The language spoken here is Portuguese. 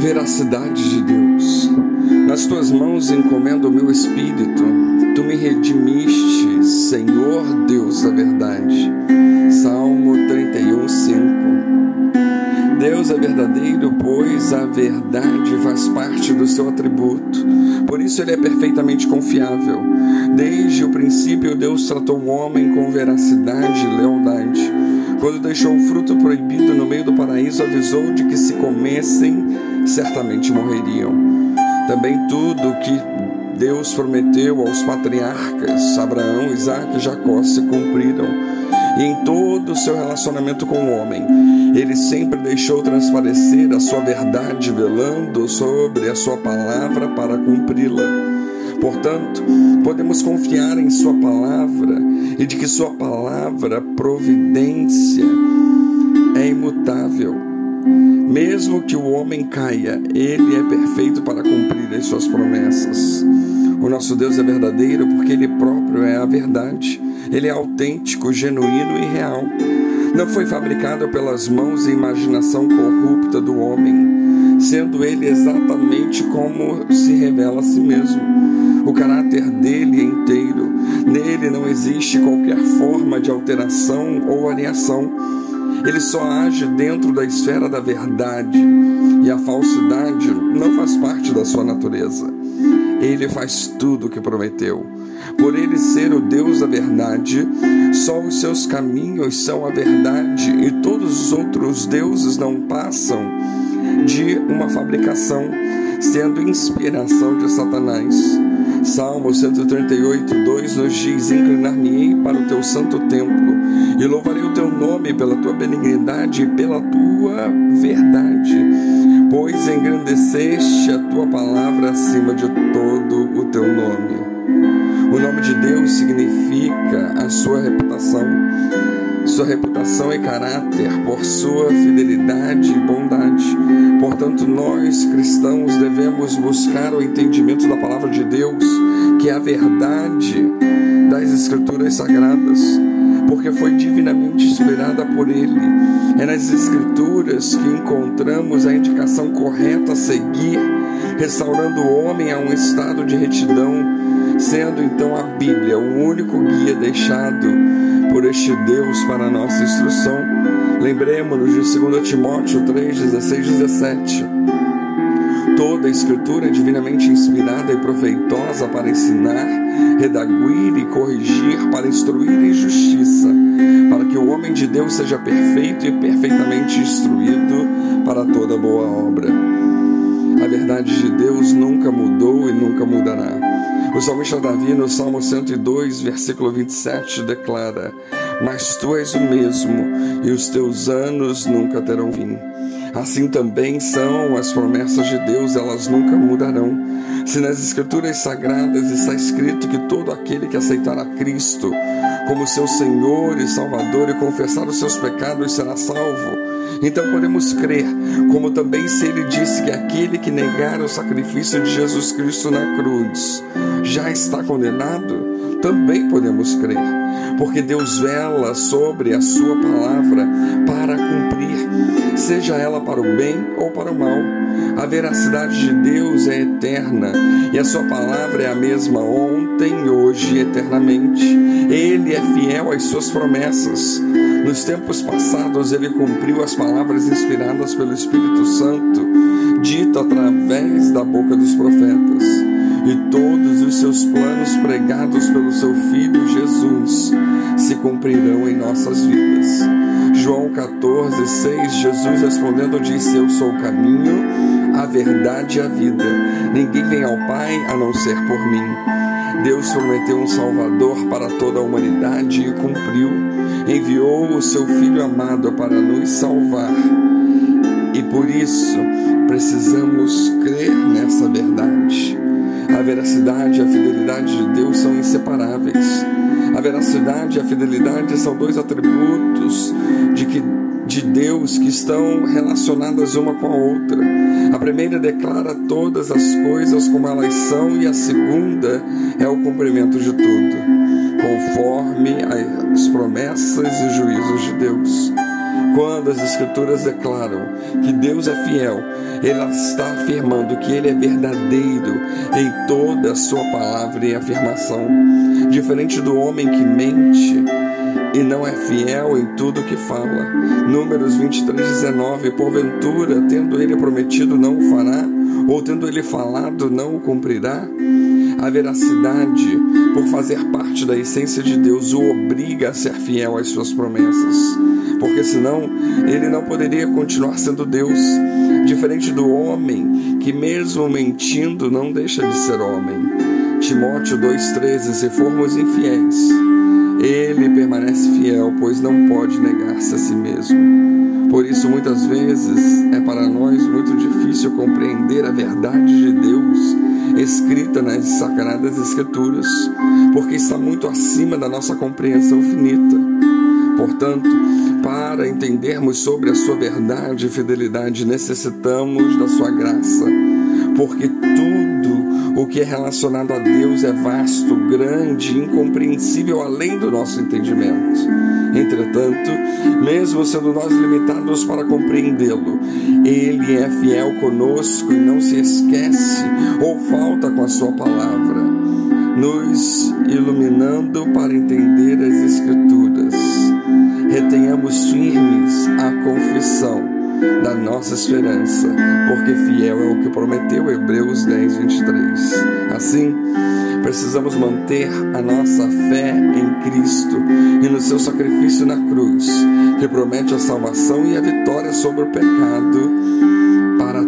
Veracidade de Deus. Nas tuas mãos encomendo o meu espírito. Tu me redimiste, Senhor Deus da verdade. Salmo 31, 5. Deus é verdadeiro, pois a verdade faz parte do seu atributo. Por isso ele é perfeitamente confiável. Desde o princípio, Deus tratou o homem com veracidade e lealdade. Quando deixou o fruto proibido no meio do paraíso, avisou de que se comessem, certamente morreriam. Também tudo que Deus prometeu aos patriarcas, Abraão, Isaac e Jacó, se cumpriram. E em todo o seu relacionamento com o homem, ele sempre deixou transparecer a sua verdade, velando sobre a sua palavra para cumpri-la. Portanto, podemos confiar em Sua palavra e de que Sua palavra, providência, é imutável. Mesmo que o homem caia, ele é perfeito para cumprir as suas promessas. O nosso Deus é verdadeiro porque ele próprio é a verdade. Ele é autêntico, genuíno e real. Não foi fabricado pelas mãos e imaginação corrupta do homem, sendo ele exatamente como se revela a si mesmo. O caráter dele inteiro. Nele não existe qualquer forma de alteração ou variação. Ele só age dentro da esfera da verdade e a falsidade não faz parte da sua natureza. Ele faz tudo o que prometeu. Por ele ser o Deus da verdade, só os seus caminhos são a verdade e todos os outros deuses não passam de uma fabricação, sendo inspiração de Satanás. Salmo 138, 2 nos diz: Inclinar-me-ei para o teu santo templo e louvarei o teu nome pela tua benignidade e pela tua verdade, pois engrandeceste a tua palavra acima de todo o teu nome. O nome de Deus significa a sua reputação, sua reputação e caráter por sua fidelidade e bondade. Portanto, nós cristãos devemos buscar o entendimento da palavra de Deus, que é a verdade das Escrituras Sagradas, porque foi divinamente inspirada por Ele. É nas Escrituras que encontramos a indicação correta a seguir, restaurando o homem a um estado de retidão, sendo então a Bíblia o único guia deixado por este Deus para nossa instrução. Lembremos-nos de 2 Timóteo 3, 16 17. Toda a Escritura é divinamente inspirada e proveitosa para ensinar, redaguir e corrigir, para instruir em justiça, para que o homem de Deus seja perfeito e perfeitamente instruído para toda boa obra. A verdade de Deus nunca mudou e nunca mudará. O salmista Davi, no Salmo 102, versículo 27, declara: Mas tu és o mesmo, e os teus anos nunca terão fim. Assim também são as promessas de Deus, elas nunca mudarão. Se nas Escrituras Sagradas está escrito que todo aquele que aceitar a Cristo como seu Senhor e Salvador e confessar os seus pecados será salvo, então podemos crer, como também se ele disse que aquele que negar o sacrifício de Jesus Cristo na cruz já está condenado, também podemos crer, porque Deus vela sobre a sua palavra para cumprir, seja ela para o bem ou para o mal. A veracidade de Deus é eterna e a sua palavra é a mesma ontem, hoje e eternamente. Ele é fiel às suas promessas. Nos tempos passados, ele cumpriu as palavras inspiradas pelo Espírito Santo, dito através da boca dos profetas. E todos os seus planos pregados pelo seu Filho Jesus se cumprirão em nossas vidas. João 14, 6, Jesus respondendo disse: Eu sou o caminho, a verdade e a vida. Ninguém vem ao Pai a não ser por mim. Deus prometeu um Salvador para toda a humanidade e cumpriu. Enviou o seu Filho amado para nos salvar. E por isso precisamos crer nessa verdade. A veracidade e a fidelidade de Deus são inseparáveis. A veracidade e a fidelidade são dois atributos de que de Deus que estão relacionadas uma com a outra. A primeira declara todas as coisas como elas são e a segunda é o cumprimento de tudo, conforme as promessas e juízos de Deus. Quando as Escrituras declaram que Deus é fiel, ela está afirmando que Ele é verdadeiro em toda a sua palavra e afirmação. Diferente do homem que mente e não é fiel em tudo que fala. Números 23, 19. Porventura, tendo ele prometido, não o fará, ou tendo ele falado, não o cumprirá. A veracidade, por fazer parte da essência de Deus, o obriga a ser fiel às suas promessas, porque senão ele não poderia continuar sendo Deus, diferente do homem que, mesmo mentindo, não deixa de ser homem. Timóteo 2,13: Se formos infiéis, ele permanece fiel, pois não pode negar-se a si mesmo. Por isso, muitas vezes, é para nós muito difícil compreender a verdade de Deus escrita nas sagradas Escrituras, porque está muito acima da nossa compreensão finita. Portanto, para entendermos sobre a sua verdade e fidelidade, necessitamos da sua graça, porque tudo o que é relacionado a Deus é vasto, grande, incompreensível além do nosso entendimento. Entretanto, mesmo sendo nós limitados para compreendê-lo, ele é fiel conosco e não se esquece ou falta com a sua palavra, nos iluminando para entender as Escrituras. Retenhamos firmes a confissão da nossa esperança, porque fiel é o que prometeu Hebreus 10, 23. Assim, precisamos manter a nossa fé em Cristo e no seu sacrifício na cruz, que promete a salvação e a vitória sobre o pecado para